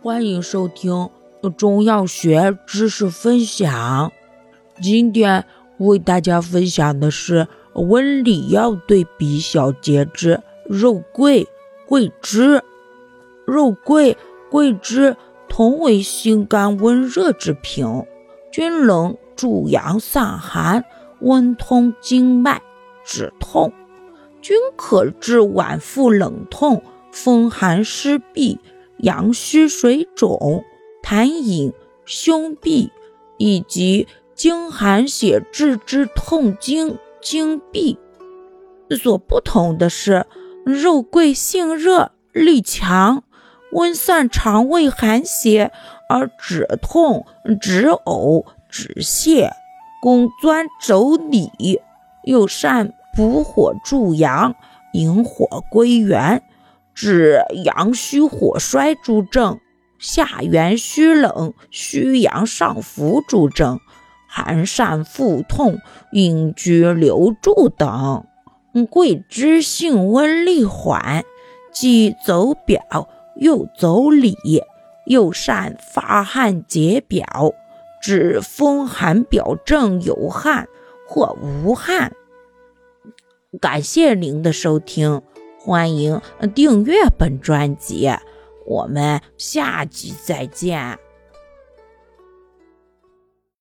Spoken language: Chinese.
欢迎收听中药学知识分享。今天为大家分享的是温里药对比小节肢肉桂、桂枝。肉桂、桂枝同为性甘温热之品，均能助阳散寒、温通经脉、止痛，均可治脘腹冷痛、风寒湿痹。阳虚水肿、痰饮、胸痹以及经寒血滞之痛经、经闭。所不同的是，肉桂性热力强，温散肠胃寒邪而止痛、止呕、止泻，功钻肘里，又善补火助阳、引火归元。治阳虚火衰诸症，下元虚冷、虚阳上浮诸症，寒疝腹痛、阴居留注等。桂枝性温力缓，既走表又走里，又善发汗解表，治风寒表症有汗或无汗。感谢您的收听。欢迎订阅本专辑，我们下集再见。